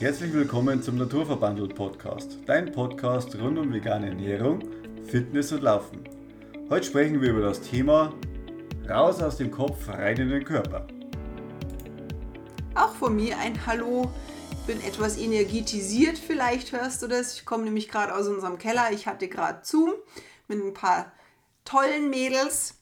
Herzlich willkommen zum Naturverbandel Podcast, dein Podcast rund um vegane Ernährung, Fitness und Laufen. Heute sprechen wir über das Thema Raus aus dem Kopf, rein in den Körper. Auch von mir ein Hallo. Ich bin etwas energetisiert, vielleicht hörst du das. Ich komme nämlich gerade aus unserem Keller. Ich hatte gerade Zoom mit ein paar tollen Mädels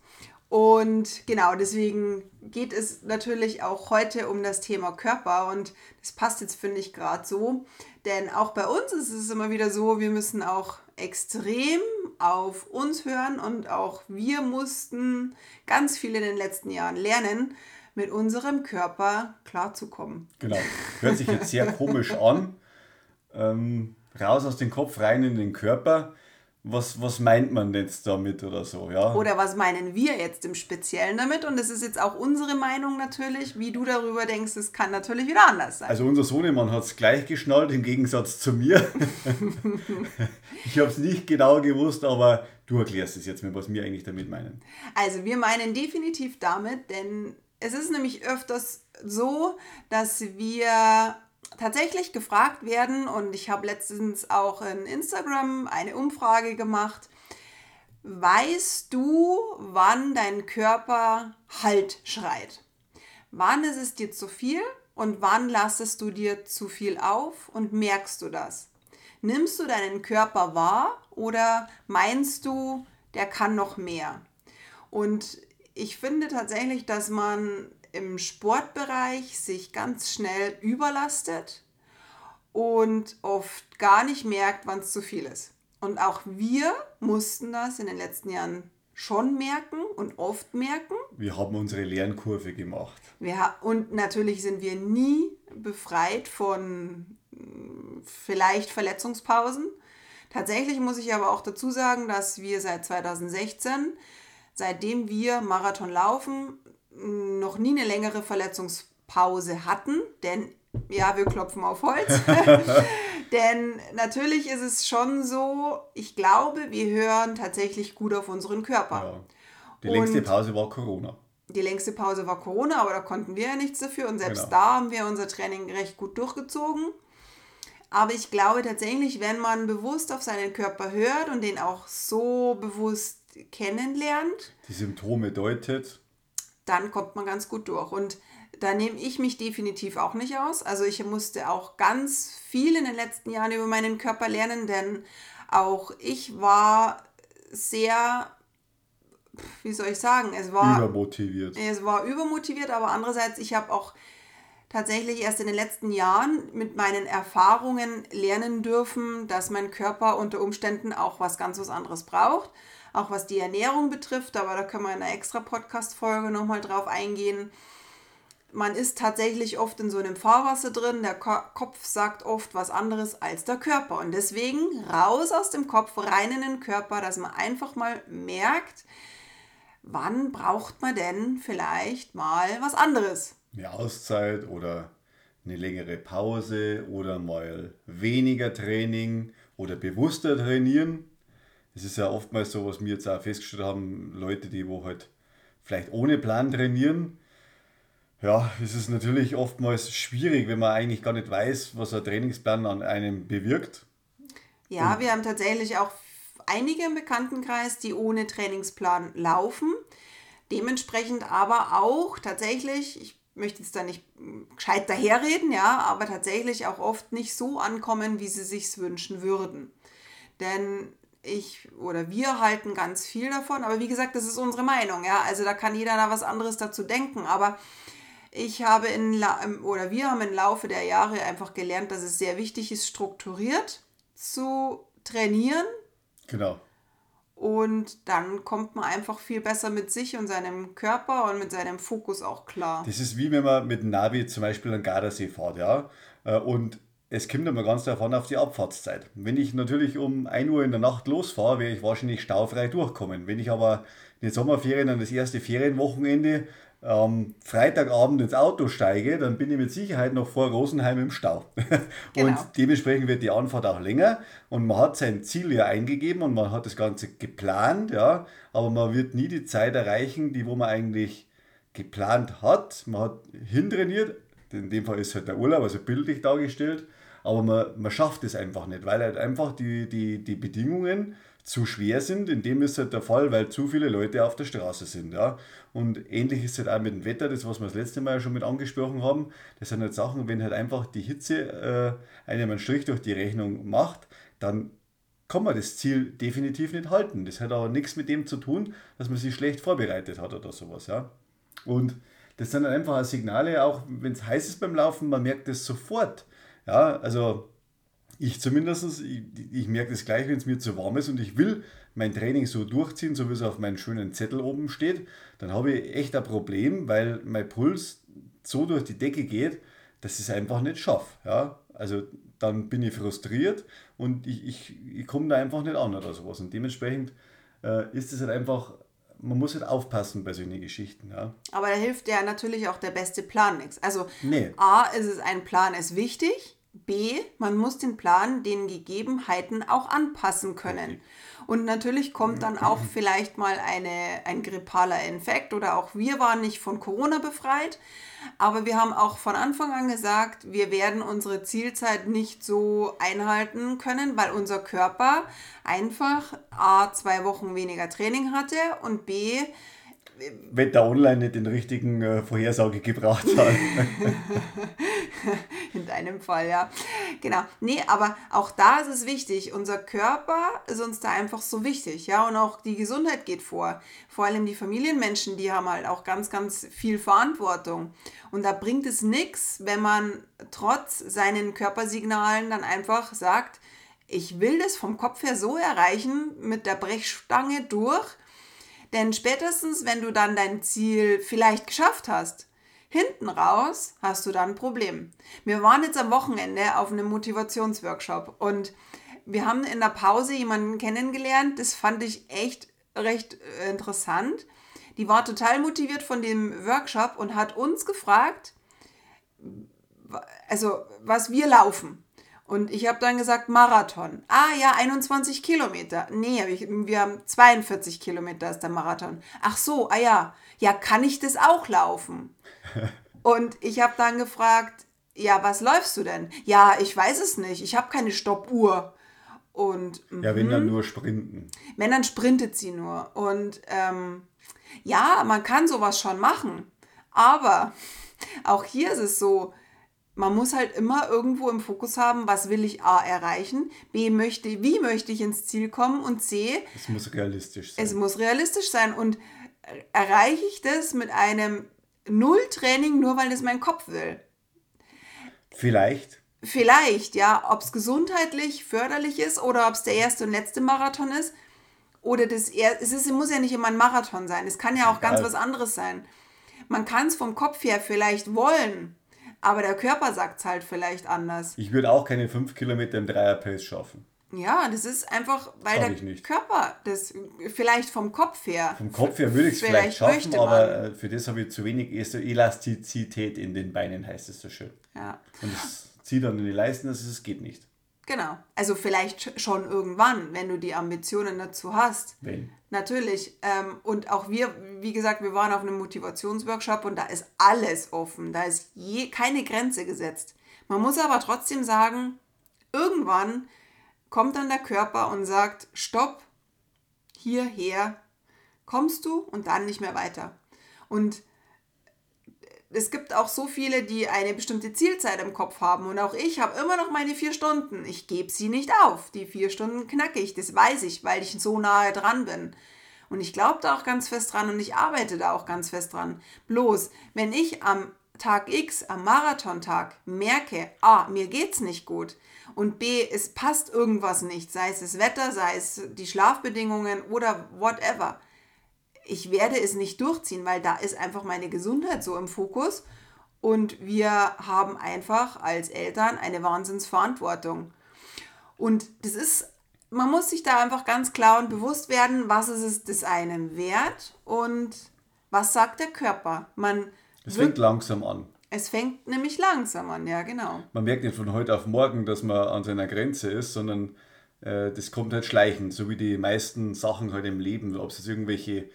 und genau, deswegen geht es natürlich auch heute um das Thema Körper und das passt jetzt, finde ich, gerade so. Denn auch bei uns ist es immer wieder so, wir müssen auch extrem auf uns hören und auch wir mussten ganz viel in den letzten Jahren lernen, mit unserem Körper klarzukommen. Genau, hört sich jetzt sehr komisch an. Ähm, raus aus dem Kopf, rein in den Körper was, was meint man jetzt damit oder so, ja? Oder was meinen wir jetzt im Speziellen damit? Und das ist jetzt auch unsere Meinung natürlich. Wie du darüber denkst, das kann natürlich wieder anders sein. Also unser Sohnemann hat es gleich geschnallt, im Gegensatz zu mir. ich habe es nicht genau gewusst, aber du erklärst es jetzt mir, was wir eigentlich damit meinen. Also wir meinen definitiv damit, denn es ist nämlich öfters so, dass wir tatsächlich gefragt werden und ich habe letztens auch in Instagram eine Umfrage gemacht. Weißt du, wann dein Körper Halt schreit? Wann ist es dir zu viel und wann lastest du dir zu viel auf und merkst du das? Nimmst du deinen Körper wahr oder meinst du, der kann noch mehr? Und ich finde tatsächlich, dass man im Sportbereich sich ganz schnell überlastet und oft gar nicht merkt, wann es zu viel ist. Und auch wir mussten das in den letzten Jahren schon merken und oft merken. Wir haben unsere Lernkurve gemacht. Wir, und natürlich sind wir nie befreit von vielleicht Verletzungspausen. Tatsächlich muss ich aber auch dazu sagen, dass wir seit 2016, seitdem wir Marathon laufen, noch nie eine längere Verletzungspause hatten, denn ja, wir klopfen auf Holz. denn natürlich ist es schon so, ich glaube, wir hören tatsächlich gut auf unseren Körper. Ja. Die längste und Pause war Corona. Die längste Pause war Corona, aber da konnten wir ja nichts dafür und selbst genau. da haben wir unser Training recht gut durchgezogen. Aber ich glaube tatsächlich, wenn man bewusst auf seinen Körper hört und den auch so bewusst kennenlernt, die Symptome deutet, dann kommt man ganz gut durch. Und da nehme ich mich definitiv auch nicht aus. Also ich musste auch ganz viel in den letzten Jahren über meinen Körper lernen, denn auch ich war sehr, wie soll ich sagen, es war übermotiviert. Es war übermotiviert, aber andererseits, ich habe auch tatsächlich erst in den letzten Jahren mit meinen Erfahrungen lernen dürfen, dass mein Körper unter Umständen auch was ganz was anderes braucht auch was die Ernährung betrifft, aber da können wir in einer extra Podcast-Folge nochmal drauf eingehen. Man ist tatsächlich oft in so einem Fahrwasser drin, der Kopf sagt oft was anderes als der Körper. Und deswegen raus aus dem Kopf, rein in den Körper, dass man einfach mal merkt, wann braucht man denn vielleicht mal was anderes. Eine Auszeit oder eine längere Pause oder mal weniger Training oder bewusster trainieren es ist ja oftmals so, was wir jetzt auch festgestellt haben, Leute, die wo halt vielleicht ohne Plan trainieren. Ja, es ist natürlich oftmals schwierig, wenn man eigentlich gar nicht weiß, was ein Trainingsplan an einem bewirkt. Ja, Und wir haben tatsächlich auch einige im Bekanntenkreis, die ohne Trainingsplan laufen. Dementsprechend aber auch tatsächlich, ich möchte jetzt da nicht gescheit daherreden, ja, aber tatsächlich auch oft nicht so ankommen, wie sie sich wünschen würden. Denn ich oder wir halten ganz viel davon, aber wie gesagt, das ist unsere Meinung, ja. Also da kann jeder da was anderes dazu denken, aber ich habe in oder wir haben im Laufe der Jahre einfach gelernt, dass es sehr wichtig ist, strukturiert zu trainieren. Genau. Und dann kommt man einfach viel besser mit sich und seinem Körper und mit seinem Fokus auch klar. Das ist wie wenn man mit Navi zum Beispiel an Gardasee fährt, ja. Äh, und es kommt immer ganz davon auf die Abfahrtszeit. Wenn ich natürlich um 1 Uhr in der Nacht losfahre, werde ich wahrscheinlich staufrei durchkommen. Wenn ich aber in den Sommerferien an das erste Ferienwochenende am Freitagabend ins Auto steige, dann bin ich mit Sicherheit noch vor Rosenheim im Stau. Genau. Und dementsprechend wird die Anfahrt auch länger und man hat sein Ziel ja eingegeben und man hat das Ganze geplant, ja, aber man wird nie die Zeit erreichen, die wo man eigentlich geplant hat. Man hat hintrainiert, in dem Fall ist halt der Urlaub, also bildlich dargestellt, aber man, man schafft es einfach nicht, weil halt einfach die, die, die Bedingungen zu schwer sind. In dem ist halt der Fall, weil zu viele Leute auf der Straße sind. Ja? Und ähnlich ist es halt auch mit dem Wetter, das was wir das letzte Mal schon mit angesprochen haben. Das sind halt Sachen, wenn halt einfach die Hitze äh, einem einen Strich durch die Rechnung macht, dann kann man das Ziel definitiv nicht halten. Das hat aber nichts mit dem zu tun, dass man sich schlecht vorbereitet hat oder sowas. Ja? Und das sind dann einfach Signale, auch wenn es heiß ist beim Laufen, man merkt das sofort. Ja, also ich zumindest, ich, ich merke das gleich, wenn es mir zu warm ist und ich will mein Training so durchziehen, so wie es auf meinem schönen Zettel oben steht, dann habe ich echt ein Problem, weil mein Puls so durch die Decke geht, dass ich es einfach nicht schaffe. Ja? Also dann bin ich frustriert und ich, ich, ich komme da einfach nicht an oder sowas. Und dementsprechend äh, ist es halt einfach, man muss halt aufpassen bei solchen Geschichten. Ja. Aber da hilft ja natürlich auch der beste Plan nichts. Also nee. A, ist es ein Plan, ist wichtig. B, man muss den Plan den Gegebenheiten auch anpassen können. Und natürlich kommt dann auch vielleicht mal eine, ein grippaler Infekt oder auch wir waren nicht von Corona befreit. Aber wir haben auch von Anfang an gesagt, wir werden unsere Zielzeit nicht so einhalten können, weil unser Körper einfach A, zwei Wochen weniger Training hatte und B, Wetter Online nicht den richtigen äh, Vorhersage gebracht hat. In deinem Fall, ja. Genau. Nee, aber auch da ist es wichtig. Unser Körper ist uns da einfach so wichtig, ja. Und auch die Gesundheit geht vor. Vor allem die Familienmenschen, die haben halt auch ganz, ganz viel Verantwortung. Und da bringt es nichts, wenn man trotz seinen Körpersignalen dann einfach sagt, ich will das vom Kopf her so erreichen, mit der Brechstange durch denn spätestens, wenn du dann dein Ziel vielleicht geschafft hast, hinten raus hast du dann ein Problem. Wir waren jetzt am Wochenende auf einem Motivationsworkshop und wir haben in der Pause jemanden kennengelernt, das fand ich echt recht äh, interessant. Die war total motiviert von dem Workshop und hat uns gefragt, also was wir laufen. Und ich habe dann gesagt, Marathon. Ah ja, 21 Kilometer. Nee, hab ich, wir haben 42 Kilometer ist der Marathon. Ach so, ah ja. Ja, kann ich das auch laufen? Und ich habe dann gefragt, ja, was läufst du denn? Ja, ich weiß es nicht. Ich habe keine Stoppuhr. Und, ja, wenn dann mhm. nur sprinten. Wenn dann sprintet sie nur. Und ähm, ja, man kann sowas schon machen. Aber auch hier ist es so, man muss halt immer irgendwo im Fokus haben, was will ich A erreichen, B möchte, wie möchte ich ins Ziel kommen und C. Es muss realistisch sein. Es muss realistisch sein und erreiche ich das mit einem Nulltraining nur, weil das mein Kopf will. Vielleicht. Vielleicht, ja. Ob es gesundheitlich förderlich ist oder ob es der erste und letzte Marathon ist. Oder das er es ist, muss ja nicht immer ein Marathon sein. Es kann ja auch ganz was anderes sein. Man kann es vom Kopf her vielleicht wollen, aber der Körper sagt es halt vielleicht anders. Ich würde auch keine 5 Kilometer im Dreier-Pace schaffen. Ja, das ist einfach, weil der Körper das vielleicht vom Kopf her. Vom Kopf her würde ich es vielleicht, vielleicht schaffen, aber äh, für das habe ich zu wenig Elastizität in den Beinen, heißt es so schön. Ja. Und es zieht dann in die Leisten, dass es geht nicht. Genau. Also vielleicht schon irgendwann, wenn du die Ambitionen dazu hast. Wenn. Natürlich. Ähm, und auch wir, wie gesagt, wir waren auf einem Motivationsworkshop und da ist alles offen. Da ist je keine Grenze gesetzt. Man muss aber trotzdem sagen, irgendwann kommt dann der Körper und sagt, stopp, hierher kommst du und dann nicht mehr weiter. Und es gibt auch so viele, die eine bestimmte Zielzeit im Kopf haben. Und auch ich habe immer noch meine vier Stunden. Ich gebe sie nicht auf. Die vier Stunden knacke ich. Das weiß ich, weil ich so nahe dran bin. Und ich glaube da auch ganz fest dran und ich arbeite da auch ganz fest dran. Bloß, wenn ich am Tag X, am Marathontag, merke, A, mir geht's nicht gut und B, es passt irgendwas nicht, sei es das Wetter, sei es die Schlafbedingungen oder whatever, ich werde es nicht durchziehen, weil da ist einfach meine Gesundheit so im Fokus. Und wir haben einfach als Eltern eine Wahnsinnsverantwortung. Und das ist, man muss sich da einfach ganz klar und bewusst werden, was ist es des einen wert und was sagt der Körper. Man es fängt langsam an. Es fängt nämlich langsam an, ja, genau. Man merkt nicht von heute auf morgen, dass man an seiner Grenze ist, sondern äh, das kommt halt schleichend, so wie die meisten Sachen halt im Leben, ob es jetzt irgendwelche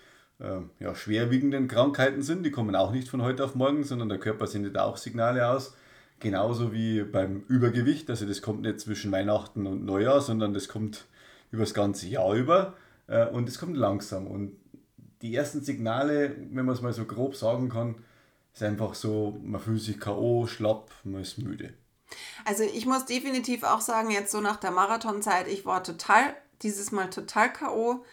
ja, schwerwiegenden Krankheiten sind. Die kommen auch nicht von heute auf morgen, sondern der Körper sendet auch Signale aus. genauso wie beim Übergewicht. Also das kommt nicht zwischen Weihnachten und Neujahr, sondern das kommt über das ganze Jahr über äh, und es kommt langsam. Und die ersten Signale, wenn man es mal so grob sagen kann, ist einfach so, man fühlt sich K.O., schlapp, man ist müde. Also ich muss definitiv auch sagen, jetzt so nach der Marathonzeit, ich war total, dieses Mal total K.O.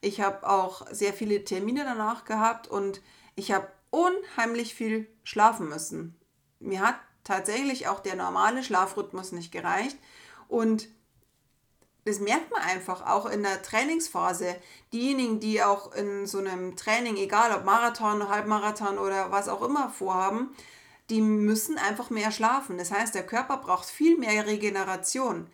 Ich habe auch sehr viele Termine danach gehabt und ich habe unheimlich viel schlafen müssen. Mir hat tatsächlich auch der normale Schlafrhythmus nicht gereicht und das merkt man einfach auch in der Trainingsphase. Diejenigen, die auch in so einem Training, egal ob Marathon, Halbmarathon oder was auch immer vorhaben, die müssen einfach mehr schlafen. Das heißt, der Körper braucht viel mehr Regeneration.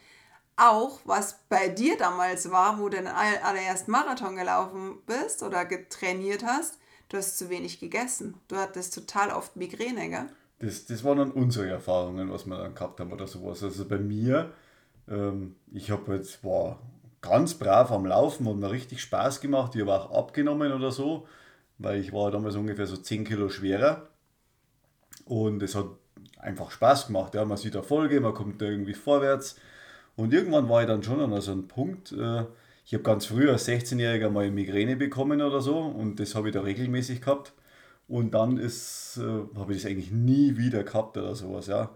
Auch was bei dir damals war, wo du den allerersten Marathon gelaufen bist oder getrainiert hast, du hast zu wenig gegessen. Du hattest total oft Migräne, gell? Das, das waren dann unsere Erfahrungen, was wir dann gehabt haben oder sowas. Also bei mir ähm, ich habe jetzt, war ganz brav am Laufen und mir richtig Spaß gemacht. Ich habe auch abgenommen oder so, weil ich war damals ungefähr so 10 Kilo schwerer. Und es hat einfach Spaß gemacht. Ja. Man sieht Erfolge, man kommt da irgendwie vorwärts. Und irgendwann war ich dann schon an so einem Punkt, äh, ich habe ganz früh als 16-Jähriger mal Migräne bekommen oder so und das habe ich da regelmäßig gehabt. Und dann ist, äh, habe ich das eigentlich nie wieder gehabt oder sowas. Ja.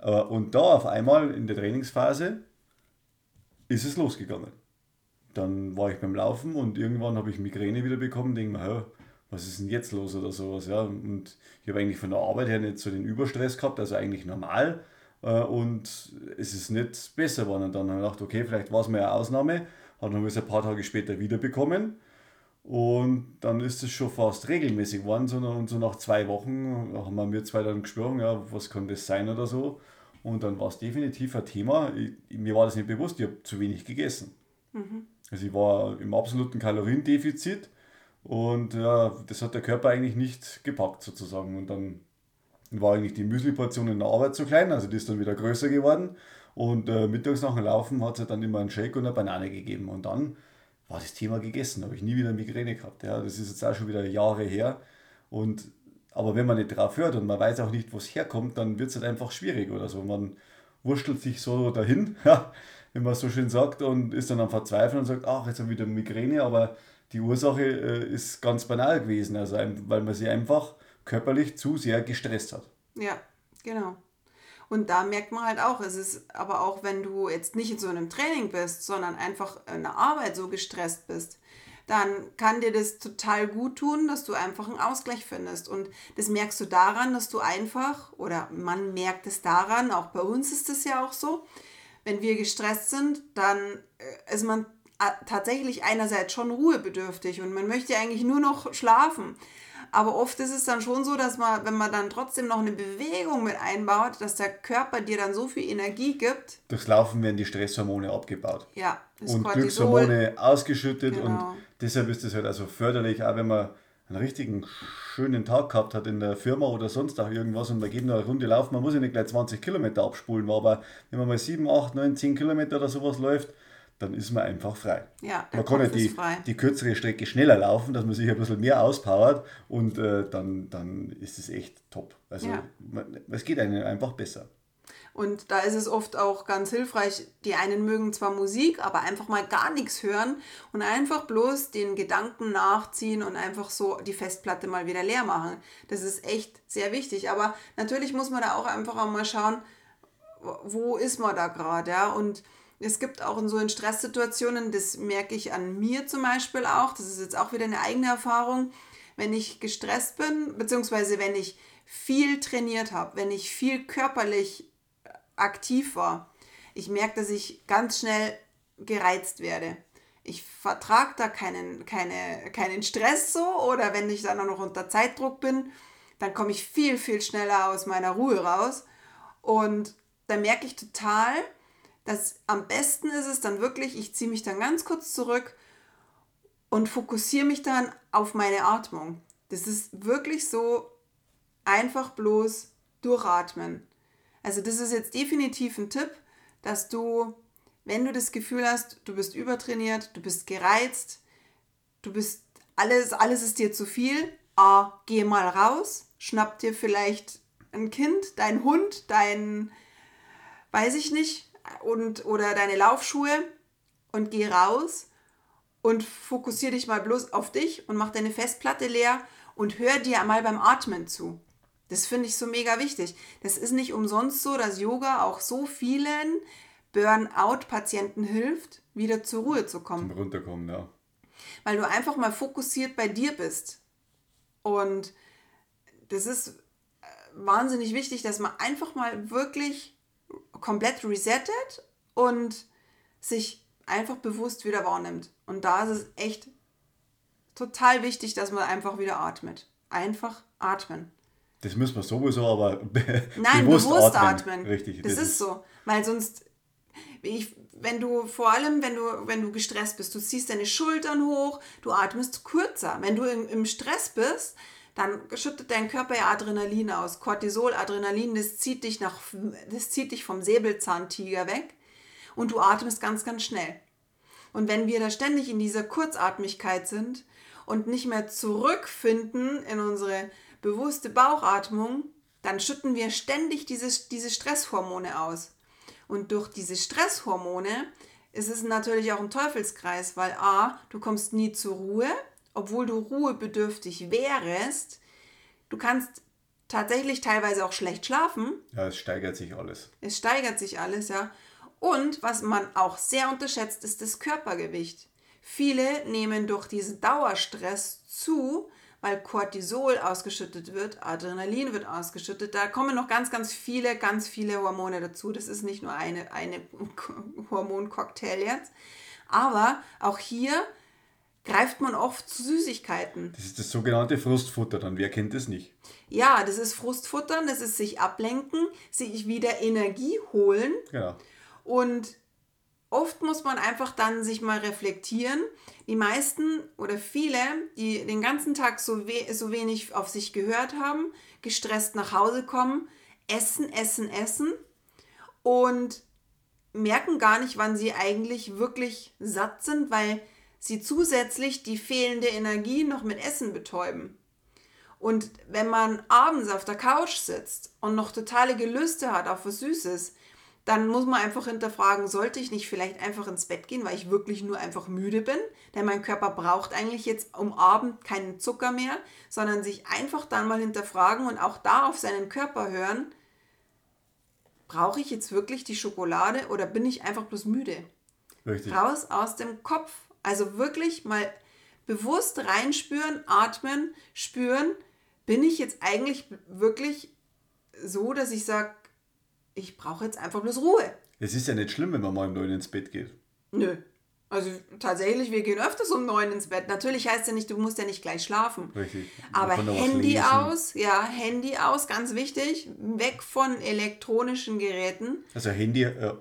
Äh, und da auf einmal in der Trainingsphase ist es losgegangen. Dann war ich beim Laufen und irgendwann habe ich Migräne wieder bekommen, denke mir, was ist denn jetzt los oder sowas. Ja? Und ich habe eigentlich von der Arbeit her nicht so den Überstress gehabt, also eigentlich normal. Äh, und es ist nicht besser geworden. Und dann habe ich gedacht, okay, vielleicht war es mal eine Ausnahme. Hat dann es ein paar Tage später wieder bekommen. Und dann ist es schon fast regelmäßig geworden. Und so nach zwei Wochen haben wir zwei dann gesprochen, ja, was kann das sein oder so. Und dann war es definitiv ein Thema. Ich, mir war das nicht bewusst, ich habe zu wenig gegessen. Mhm. Also ich war im absoluten Kaloriendefizit und ja, das hat der Körper eigentlich nicht gepackt sozusagen. Und dann war eigentlich die Müsli-Portion in der Arbeit zu klein, also die ist dann wieder größer geworden. Und äh, mittags nach dem Laufen hat es dann immer einen Shake und eine Banane gegeben. Und dann war das Thema gegessen, habe ich nie wieder Migräne gehabt. Ja, das ist jetzt auch schon wieder Jahre her. Und aber wenn man nicht drauf hört und man weiß auch nicht, wo es herkommt, dann wird es halt einfach schwierig oder so. Man wurschtelt sich so dahin, wenn man so schön sagt, und ist dann am Verzweifeln und sagt, ach, jetzt habe ich wieder Migräne, aber die Ursache äh, ist ganz banal gewesen, also weil man sie einfach körperlich zu sehr gestresst hat. Ja, genau. Und da merkt man halt auch, es ist aber auch, wenn du jetzt nicht in so einem Training bist, sondern einfach in der Arbeit so gestresst bist, dann kann dir das total gut tun, dass du einfach einen Ausgleich findest. Und das merkst du daran, dass du einfach, oder man merkt es daran, auch bei uns ist es ja auch so, wenn wir gestresst sind, dann äh, ist man äh, tatsächlich einerseits schon ruhebedürftig und man möchte eigentlich nur noch schlafen. Aber oft ist es dann schon so, dass man, wenn man dann trotzdem noch eine Bewegung mit einbaut, dass der Körper dir dann so viel Energie gibt. Durchs Laufen werden die Stresshormone abgebaut. Ja, das und Cortisol. Glückshormone ausgeschüttet genau. und deshalb ist es halt also förderlich, auch wenn man einen richtigen schönen Tag gehabt hat in der Firma oder sonst auch irgendwas und man geht noch eine Runde laufen, man muss ja nicht gleich 20 Kilometer abspulen, aber wenn man mal 7, 8, 9, 10 Kilometer oder sowas läuft, dann ist man einfach frei. Ja, man kann ja die, die kürzere Strecke schneller laufen, dass man sich ein bisschen mehr auspowert und äh, dann, dann ist es echt top. Also ja. man, es geht einem einfach besser. Und da ist es oft auch ganz hilfreich, die einen mögen zwar Musik, aber einfach mal gar nichts hören und einfach bloß den Gedanken nachziehen und einfach so die Festplatte mal wieder leer machen. Das ist echt sehr wichtig. Aber natürlich muss man da auch einfach auch mal schauen, wo ist man da gerade, ja, und es gibt auch in so in Stresssituationen, das merke ich an mir zum Beispiel auch, das ist jetzt auch wieder eine eigene Erfahrung, wenn ich gestresst bin, beziehungsweise wenn ich viel trainiert habe, wenn ich viel körperlich aktiv war, ich merke, dass ich ganz schnell gereizt werde. Ich vertrage da keinen, keine, keinen Stress so oder wenn ich dann auch noch unter Zeitdruck bin, dann komme ich viel, viel schneller aus meiner Ruhe raus. Und da merke ich total, dass am besten ist es dann wirklich, ich ziehe mich dann ganz kurz zurück und fokussiere mich dann auf meine Atmung. Das ist wirklich so einfach bloß durchatmen. Also das ist jetzt definitiv ein Tipp, dass du, wenn du das Gefühl hast, du bist übertrainiert, du bist gereizt, du bist alles, alles ist dir zu viel, A, geh mal raus, schnapp dir vielleicht ein Kind, dein Hund, dein, weiß ich nicht, und, oder deine Laufschuhe und geh raus und fokussier dich mal bloß auf dich und mach deine Festplatte leer und hör dir einmal beim Atmen zu. Das finde ich so mega wichtig. Das ist nicht umsonst so, dass Yoga auch so vielen Burnout-Patienten hilft, wieder zur Ruhe zu kommen. Zum Runterkommen, ja. Weil du einfach mal fokussiert bei dir bist. Und das ist äh, wahnsinnig wichtig, dass man einfach mal wirklich komplett resettet und sich einfach bewusst wieder wahrnimmt. Und da ist es echt total wichtig, dass man einfach wieder atmet. Einfach atmen. Das müssen wir sowieso, aber be Nein, bewusst, bewusst atmen. atmen. Richtig. Das, das ist, ist so. Weil sonst, ich, wenn du vor allem, wenn du, wenn du gestresst bist, du ziehst deine Schultern hoch, du atmest kürzer. Wenn du im, im Stress bist, dann schüttet dein Körper ja Adrenalin aus. Cortisol, Adrenalin, das zieht dich nach, das zieht dich vom Säbelzahntiger weg und du atmest ganz, ganz schnell. Und wenn wir da ständig in dieser Kurzatmigkeit sind und nicht mehr zurückfinden in unsere bewusste Bauchatmung, dann schütten wir ständig diese, diese Stresshormone aus. Und durch diese Stresshormone ist es natürlich auch ein Teufelskreis, weil a, du kommst nie zur Ruhe, obwohl du ruhebedürftig wärst. Du kannst tatsächlich teilweise auch schlecht schlafen. Ja, es steigert sich alles. Es steigert sich alles, ja. Und was man auch sehr unterschätzt, ist das Körpergewicht. Viele nehmen durch diesen Dauerstress zu, weil Cortisol ausgeschüttet wird, Adrenalin wird ausgeschüttet. Da kommen noch ganz, ganz viele, ganz viele Hormone dazu. Das ist nicht nur eine, eine Hormoncocktail jetzt. Aber auch hier greift man oft zu Süßigkeiten. Das ist das sogenannte Frustfutter, dann wer kennt das nicht? Ja, das ist Frustfuttern, das ist sich ablenken, sich wieder Energie holen. Genau. Und oft muss man einfach dann sich mal reflektieren. Die meisten oder viele, die den ganzen Tag so, we so wenig auf sich gehört haben, gestresst nach Hause kommen, essen, essen, essen und merken gar nicht, wann sie eigentlich wirklich satt sind, weil sie zusätzlich die fehlende Energie noch mit Essen betäuben. Und wenn man abends auf der Couch sitzt und noch totale Gelüste hat auf was Süßes, dann muss man einfach hinterfragen, sollte ich nicht vielleicht einfach ins Bett gehen, weil ich wirklich nur einfach müde bin? Denn mein Körper braucht eigentlich jetzt um Abend keinen Zucker mehr, sondern sich einfach dann mal hinterfragen und auch da auf seinen Körper hören, brauche ich jetzt wirklich die Schokolade oder bin ich einfach bloß müde? Richtig. Raus aus dem Kopf. Also wirklich mal bewusst reinspüren, atmen, spüren, bin ich jetzt eigentlich wirklich so, dass ich sage, ich brauche jetzt einfach bloß Ruhe. Es ist ja nicht schlimm, wenn man mal um neun ins Bett geht. Nö. Also tatsächlich, wir gehen öfters um neun ins Bett. Natürlich heißt ja nicht, du musst ja nicht gleich schlafen. Richtig. Aber Handy aus, ja, Handy aus, ganz wichtig. Weg von elektronischen Geräten. Also Handy, äh,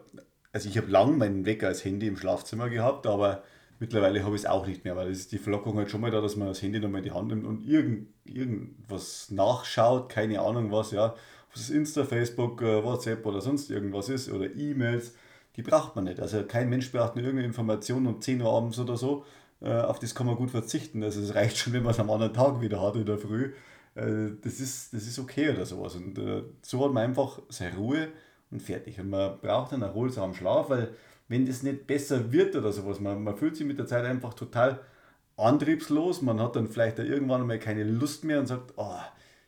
also ich habe lang meinen Wecker als Handy im Schlafzimmer gehabt, aber mittlerweile habe ich es auch nicht mehr, weil es ist die Verlockung halt schon mal da, dass man das Handy nochmal in die Hand nimmt und irgend, irgendwas nachschaut, keine Ahnung was, ja ob es Insta, Facebook, äh, WhatsApp oder sonst irgendwas ist oder E-Mails, die braucht man nicht. Also kein Mensch braucht nur irgendeine Information um 10 Uhr abends oder so. Äh, auf das kann man gut verzichten. Also es reicht schon, wenn man es am anderen Tag wieder hat in der Früh. Äh, das, ist, das ist okay oder sowas. Und so hat man einfach seine Ruhe und fertig. Und man braucht einen erholsamen Schlaf, weil wenn das nicht besser wird oder sowas, man, man fühlt sich mit der Zeit einfach total antriebslos, man hat dann vielleicht irgendwann mal keine Lust mehr und sagt, oh,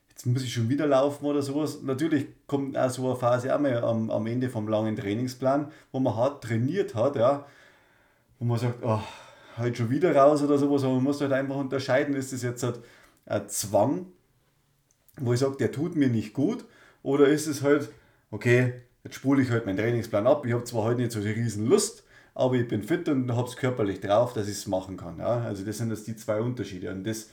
jetzt muss ich schon wieder laufen oder sowas. Natürlich kommt auch so eine Phase auch mal am, am Ende vom langen Trainingsplan, wo man hart trainiert hat, ja, wo man sagt, oh, halt schon wieder raus oder sowas, aber man muss halt einfach unterscheiden, ist das jetzt halt ein Zwang, wo ich sage, der tut mir nicht gut, oder ist es halt, okay, jetzt spule ich halt meinen Trainingsplan ab, ich habe zwar heute nicht so eine riesen Lust, aber ich bin fit und habe es körperlich drauf, dass ich es machen kann. Ja? Also das sind jetzt die zwei Unterschiede und das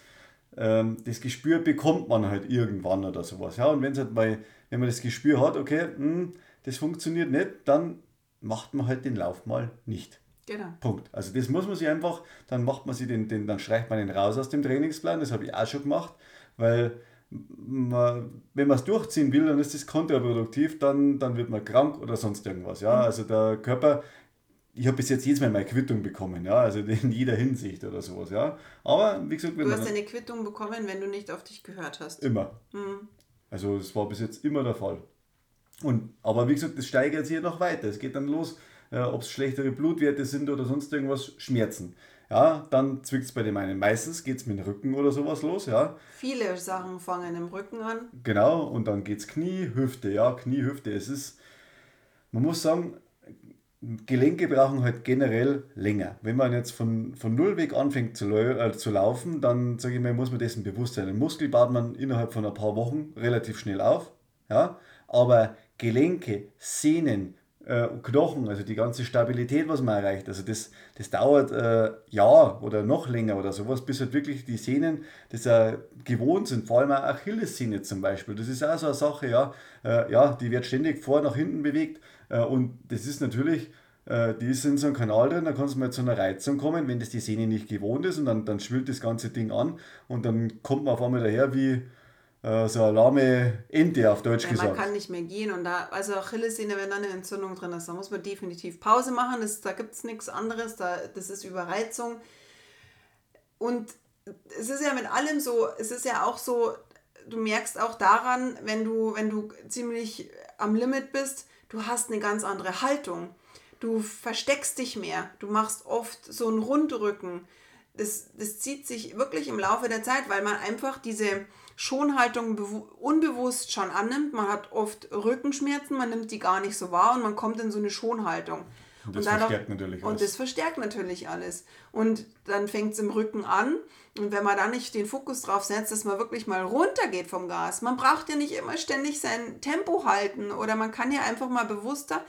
ähm, das Gespür bekommt man halt irgendwann oder sowas. Ja? Und wenn's halt mal, wenn man das Gespür hat, okay, mh, hm, das funktioniert nicht, dann macht man halt den Lauf mal nicht. Genau. Punkt. Also das muss man sich einfach, dann macht man sich den, den dann streicht man den raus aus dem Trainingsplan, das habe ich auch schon gemacht, weil man, wenn man es durchziehen will, dann ist das kontraproduktiv, dann, dann wird man krank oder sonst irgendwas. Ja? Mhm. Also der Körper ich habe bis jetzt jedes Mal meine Quittung bekommen, ja, also in jeder Hinsicht oder sowas, ja. Aber wie gesagt, wenn du hast eine Quittung bekommen, wenn du nicht auf dich gehört hast. Immer. Hm. Also das war bis jetzt immer der Fall. Und, aber wie gesagt, das steigert sich ja noch weiter. Es geht dann los, äh, ob es schlechtere Blutwerte sind oder sonst irgendwas, Schmerzen. Ja, dann zwickt es bei dem einen. Meistens geht es mit dem Rücken oder sowas los, ja. Viele Sachen fangen im Rücken an. Genau, und dann geht es Knie, Hüfte, ja, Knie, Hüfte. Es ist, man muss sagen, Gelenke brauchen halt generell länger. Wenn man jetzt von, von null weg anfängt zu, äh, zu laufen, dann sage ich mal, muss man dessen bewusst sein. Den Muskel baut man innerhalb von ein paar Wochen relativ schnell auf. Ja? Aber Gelenke, Sehnen, äh, Knochen, also die ganze Stabilität, was man erreicht, also das, das dauert äh, Jahr oder noch länger oder sowas, bis halt wirklich die Sehnen das äh, gewohnt sind, vor allem auch Achillessehne zum Beispiel. Das ist auch so eine Sache, ja, äh, ja die wird ständig vor nach hinten bewegt. Äh, und das ist natürlich, äh, die ist in so einem Kanal drin, da kann es mal zu einer Reizung kommen, wenn das die Sehne nicht gewohnt ist. Und dann, dann schwillt das ganze Ding an. Und dann kommt man auf einmal daher wie äh, so eine lahme Ente auf Deutsch ja, gesagt. Man kann nicht mehr gehen und da, also Achillessehne, wenn da eine Entzündung drin ist, da muss man definitiv Pause machen, das, da gibt es nichts anderes, da, das ist Überreizung. Und es ist ja mit allem so, es ist ja auch so, du merkst auch daran, wenn du, wenn du ziemlich am Limit bist, du hast eine ganz andere Haltung. Du versteckst dich mehr, du machst oft so einen Rundrücken. Das, das zieht sich wirklich im Laufe der Zeit, weil man einfach diese Schonhaltung unbewusst schon annimmt. Man hat oft Rückenschmerzen, man nimmt die gar nicht so wahr und man kommt in so eine Schonhaltung. Und das und dadurch, verstärkt natürlich alles. Und das verstärkt natürlich alles. Und dann fängt es im Rücken an. Und wenn man da nicht den Fokus drauf setzt, dass man wirklich mal runtergeht vom Gas, man braucht ja nicht immer ständig sein Tempo halten oder man kann ja einfach mal bewusster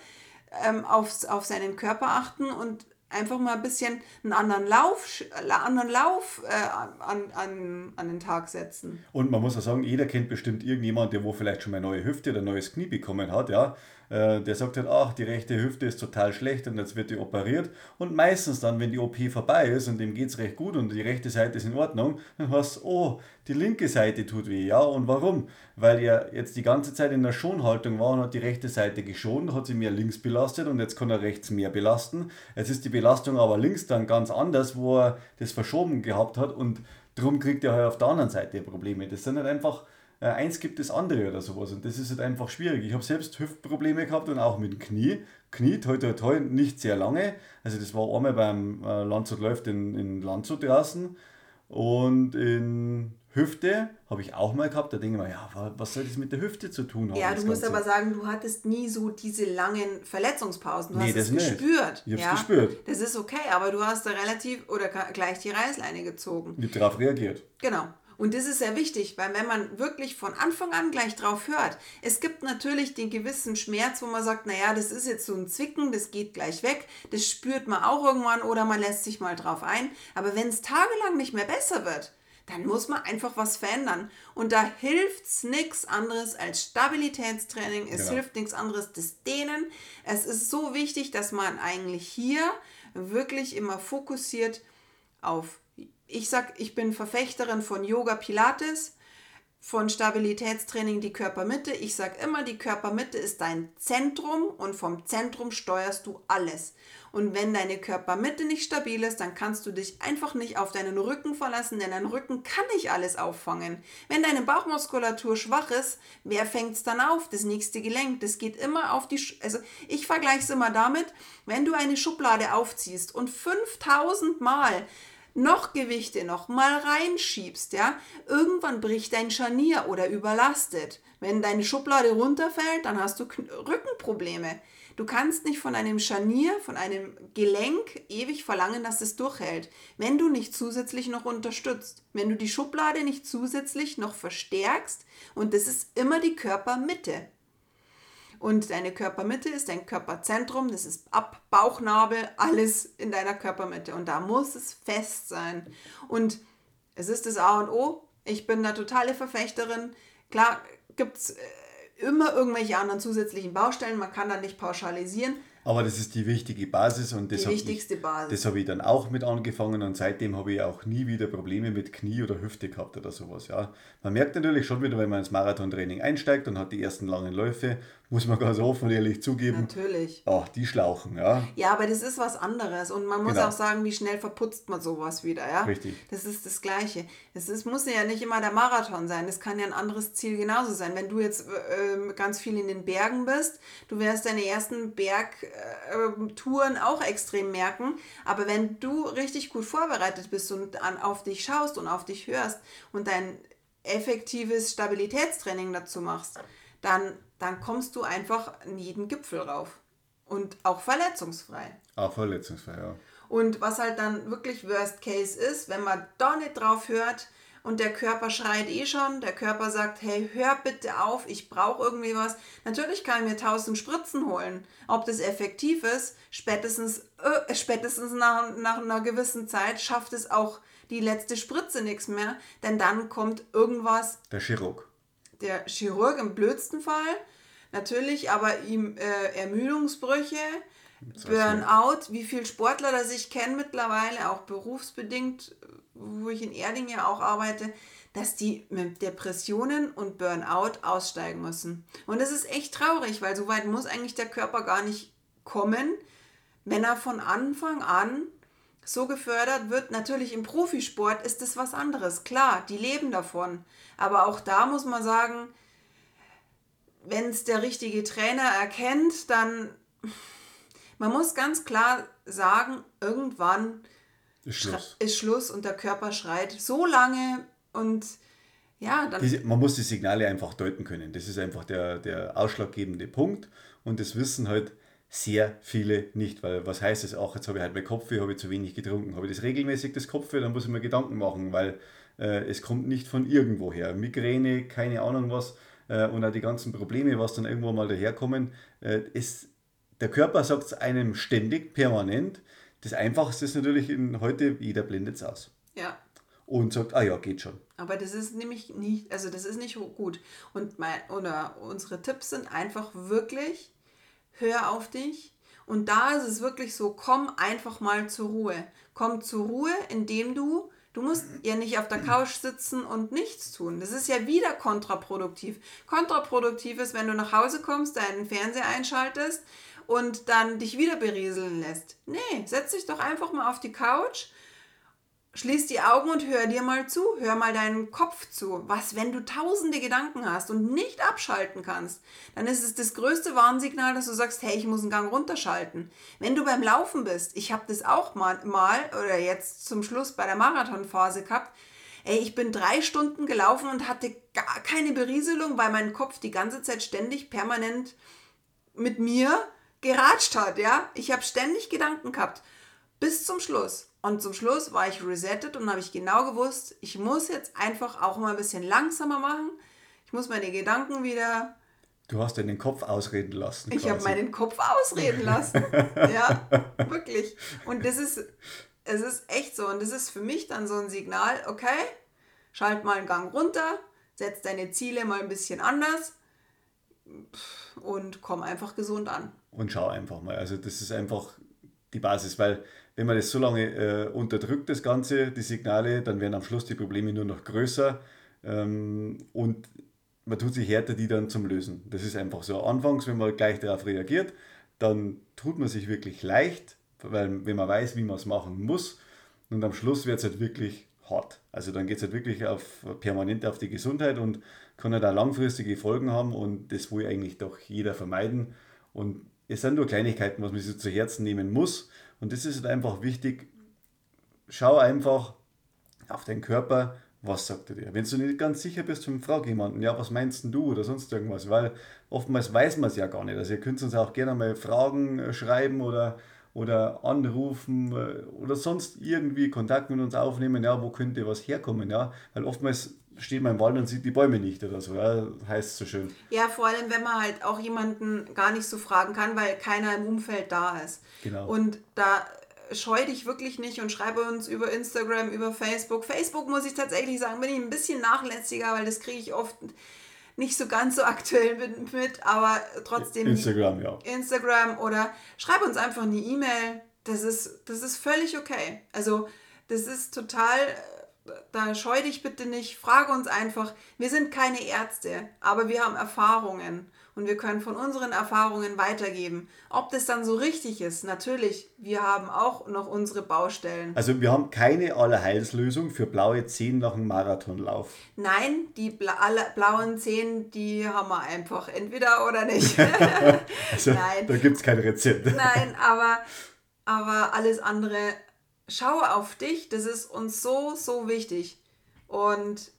ähm, auf, auf seinen Körper achten und einfach mal ein bisschen einen anderen Lauf, anderen Lauf äh, an, an, an den Tag setzen. Und man muss auch sagen, jeder kennt bestimmt irgendjemand, der wo vielleicht schon mal eine neue Hüfte oder ein neues Knie bekommen hat, ja. Äh, der sagt halt, ach, die rechte Hüfte ist total schlecht und jetzt wird die operiert. Und meistens dann, wenn die OP vorbei ist und dem geht es recht gut und die rechte Seite ist in Ordnung, dann hast du, oh, die linke Seite tut weh. Ja, und warum? Weil er jetzt die ganze Zeit in der Schonhaltung war und hat die rechte Seite geschont, hat sie mehr links belastet und jetzt kann er rechts mehr belasten. Jetzt ist die Belastung aber links dann ganz anders, wo er das verschoben gehabt hat und darum kriegt er halt auf der anderen Seite Probleme. Das sind halt einfach äh, eins gibt das andere oder sowas. Und das ist halt einfach schwierig. Ich habe selbst Hüftprobleme gehabt und auch mit dem Knie. Knie, toi, toi, toi, nicht sehr lange. Also das war einmal beim äh, Landshut läuft in, in Landshut draußen. Und in Hüfte habe ich auch mal gehabt. Da denke ich mir, ja, was soll das mit der Hüfte zu tun haben? Ja, du musst aber sagen, du hattest nie so diese langen Verletzungspausen. Du nee, hast es gespürt. Ich habe ja? gespürt. Das ist okay, aber du hast da relativ oder gleich die Reißleine gezogen. Ich habe darauf reagiert. Genau. Und das ist sehr wichtig, weil wenn man wirklich von Anfang an gleich drauf hört, es gibt natürlich den gewissen Schmerz, wo man sagt, naja, das ist jetzt so ein Zwicken, das geht gleich weg, das spürt man auch irgendwann oder man lässt sich mal drauf ein. Aber wenn es tagelang nicht mehr besser wird, dann muss man einfach was verändern. Und da hilft es nichts anderes als Stabilitätstraining. Es genau. hilft nichts anderes das Dehnen. Es ist so wichtig, dass man eigentlich hier wirklich immer fokussiert auf ich sag, ich bin Verfechterin von Yoga Pilates, von Stabilitätstraining die Körpermitte. Ich sage immer, die Körpermitte ist dein Zentrum und vom Zentrum steuerst du alles. Und wenn deine Körpermitte nicht stabil ist, dann kannst du dich einfach nicht auf deinen Rücken verlassen, denn dein Rücken kann nicht alles auffangen. Wenn deine Bauchmuskulatur schwach ist, wer fängt es dann auf? Das nächste Gelenk. Das geht immer auf die. Sch also ich vergleiche es immer damit, wenn du eine Schublade aufziehst und 5000 Mal noch Gewichte noch mal reinschiebst, ja, irgendwann bricht dein Scharnier oder überlastet. Wenn deine Schublade runterfällt, dann hast du Rückenprobleme. Du kannst nicht von einem Scharnier, von einem Gelenk ewig verlangen, dass es durchhält, wenn du nicht zusätzlich noch unterstützt, wenn du die Schublade nicht zusätzlich noch verstärkst und das ist immer die Körpermitte. Und deine Körpermitte ist dein Körperzentrum, das ist ab Bauchnabel, alles in deiner Körpermitte. Und da muss es fest sein. Und es ist das A und O. Ich bin da totale Verfechterin. Klar gibt es äh, immer irgendwelche anderen zusätzlichen Baustellen, man kann da nicht pauschalisieren. Aber das ist die wichtige Basis und das Die wichtigste ich, Basis. das habe ich dann auch mit angefangen und seitdem habe ich auch nie wieder Probleme mit Knie oder Hüfte gehabt oder sowas. Ja. Man merkt natürlich schon wieder, wenn man ins Marathontraining einsteigt und hat die ersten langen Läufe, muss man ganz offen und ehrlich zugeben, Natürlich. ach, die schlauchen, ja. Ja, aber das ist was anderes. Und man muss Genau. auch sagen, wie schnell verputzt man sowas wieder, ja? Richtig. Das ist das Gleiche. Es ist, muss ja nicht immer der Marathon sein. Das kann ja ein anderes Ziel genauso sein. Wenn du jetzt äh, ganz viel in den Bergen bist, du wirst deine ersten Bergtouren auch extrem merken. Aber wenn du richtig gut vorbereitet bist und an, auf dich schaust und auf dich hörst und dein effektives Stabilitätstraining dazu machst, dann, dann kommst du einfach in jeden Gipfel rauf. Und auch verletzungsfrei. Auch verletzungsfrei, ja. Und was halt dann wirklich Worst Case ist, wenn man da nicht drauf hört und der Körper schreit eh schon, der Körper sagt, hey, hör bitte auf, ich brauche irgendwie was. Natürlich kann ich mir tausend Spritzen holen. Ob das effektiv ist, spätestens, äh, spätestens nach, nach einer gewissen Zeit schafft es auch die letzte Spritze nichts mehr, denn dann kommt irgendwas Der Chirurg. der Chirurg im blödsten Fall, natürlich, aber ihm äh, Ermüdungsbrüche, Burnout, wie viele Sportler das ich kenne mittlerweile, auch berufsbedingt, wo ich in Erding ja auch arbeite, dass die mit Depressionen und Burnout aussteigen müssen. Und das ist echt traurig, weil so weit muss eigentlich der Körper gar nicht kommen, wenn er von Anfang an so gefördert wird. Natürlich im Profisport ist das was anderes. Klar, die leben davon. Aber auch da muss man sagen, wenn es der richtige Trainer erkennt, dann man muss ganz klar sagen, irgendwann Ist Schluss. ist Schluss und der Körper schreit so lange und ja, dann Diese, man muss die Signale einfach deuten können. Das ist einfach der, der ausschlaggebende Punkt. Und das wissen halt sehr viele nicht. Weil was heißt es auch, jetzt habe ich halt mein Kopfweh, habe ich zu wenig getrunken. Habe ich das regelmäßig, das Kopfweh, dann muss ich mir Gedanken machen, weil äh, es kommt nicht von irgendwoher. Migräne, keine Ahnung was äh, und auch die ganzen Probleme, was dann irgendwo mal daherkommen. Äh, ist, der Körper sagt es einem ständig, permanent. Das Einfachste ist natürlich in, heute, jeder blendet es aus. ja, Und sagt, ah ja, geht schon. Aber das ist nämlich nicht, also das ist nicht gut. Und mein, oder unsere Tipps sind einfach wirklich, hör auf dich. Und da ist es wirklich so, komm einfach mal zur Ruhe. Komm zur Ruhe, indem du, du musst ja nicht auf der Couch sitzen und nichts tun. Das ist ja wieder kontraproduktiv. Kontraproduktiv ist, wenn du nach Hause kommst, deinen Fernseher einschaltest und dann dich wieder berieseln lässt. Nee, setz dich doch einfach mal auf die Couch Schließ die Augen und hör dir mal zu, hör mal deinen Kopf zu. Was, wenn du tausende Gedanken hast und nicht abschalten kannst, dann ist es das größte Warnsignal, dass du sagst, hey, ich muss einen Gang runterschalten. Wenn du beim Laufen bist, ich habe das auch mal, mal oder jetzt zum Schluss bei der Marathonphase gehabt, ey, ich bin drei Stunden gelaufen und hatte gar keine Berieselung, weil mein Kopf die ganze Zeit ständig permanent mit mir geratscht hat, ja. Ich habe ständig Gedanken gehabt. Bis zum Schluss. Und zum Schluss war ich resettet und habe ich genau gewusst, ich muss jetzt einfach auch mal ein bisschen langsamer machen. Ich muss meine Gedanken wieder. Du hast deinen Kopf ausreden lassen. Ich habe meinen Kopf ausreden lassen. ja, wirklich. Und das ist, es ist echt so. Und das ist für mich dann so ein Signal, okay, schalt mal einen Gang runter, setz deine Ziele mal ein bisschen anders und komm einfach gesund an. Und schau einfach mal. Also das ist einfach die Basis, weil wenn man das so lange äh, unterdrückt, das Ganze, die Signale, dann werden am Schluss die Probleme nur noch größer ähm, und man tut sich härter, die dann zum Lösen. Das ist einfach so. Anfangs, wenn man gleich darauf reagiert, dann tut man sich wirklich leicht, weil wenn man weiß, wie man es machen muss und am Schluss wird es halt wirklich hart. Also dann geht es halt wirklich auf, permanent auf die Gesundheit und kann halt auch langfristige Folgen haben und das will eigentlich doch jeder vermeiden. Und es sind nur Kleinigkeiten, was man sich zu Herzen nehmen muss. Und das ist halt einfach wichtig. Schau einfach auf deinen Körper, was sagt er dir. Wenn du nicht ganz sicher bist, dann frag jemanden, ja, was meinst du oder sonst irgendwas, weil oftmals weiß man es ja gar nicht. Also ihr könnt uns auch gerne mal Fragen äh, schreiben oder, oder anrufen äh, oder sonst irgendwie Kontakt mit uns aufnehmen, ja, wo könnte was herkommen, ja, weil oftmals steht man im Wald und sieht die Bäume nicht oder so, ja, heißt es so schön. Ja, vor allem, wenn man halt auch jemanden gar nicht so fragen kann, weil keiner im Umfeld da ist. Genau. Und da scheu dich wirklich nicht und schreibe uns über Instagram, über Facebook. Facebook muss ich tatsächlich sagen, bin ich ein bisschen nachlässiger, weil das kriege ich oft nicht so ganz so aktuell mit, mit aber trotzdem. Instagram, ja. Instagram oder schreib uns einfach eine E-Mail. Das ist, das ist völlig okay. Also, das ist total da scheu dich bitte nicht, frage uns einfach. Wir sind keine Ärzte, aber wir haben Erfahrungen und wir können von unseren Erfahrungen weitergeben. Ob das dann so richtig ist, natürlich, wir haben auch noch unsere Baustellen. Also wir haben keine Allerheilslösung für blaue Zehen nach einem Marathonlauf. Nein, die bla blauen Zehen, die haben wir einfach entweder oder nicht. also, Nein. Da gibt es kein Rezept. Nein, aber, aber alles andere schau auf dich, das ist uns so, so wichtig. Und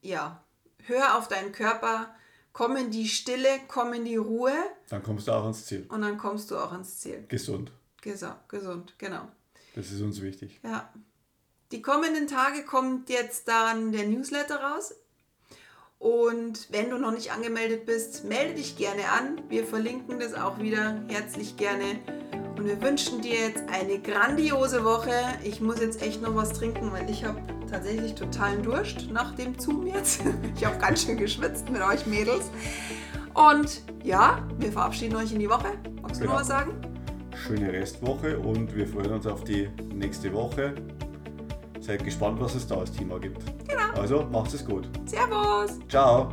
ja, hör auf deinen Körper, komm in die Stille, komm in die Ruhe. Dann kommst du auch ans Ziel. Und dann kommst du auch ans Ziel. Gesund. Gesund, gesund, genau. Das ist uns wichtig. Ja. Die kommenden Tage kommt jetzt dann der Newsletter raus. Und wenn du noch nicht angemeldet bist, melde dich gerne an. Wir verlinken das auch wieder herzlich gerne. Und wir wünschen dir jetzt eine grandiose Woche. Ich muss jetzt echt noch was trinken, weil ich habe tatsächlich totalen Durst nach dem Zoom jetzt. Ich habe ganz schön geschwitzt mit euch Mädels. Und ja, wir verabschieden euch in die Woche. Magst du genau. noch was sagen? Schöne Restwoche und wir freuen uns auf die nächste Woche. Seid gespannt, was es da als Thema gibt. Genau. Also macht es gut. Servus. Ciao.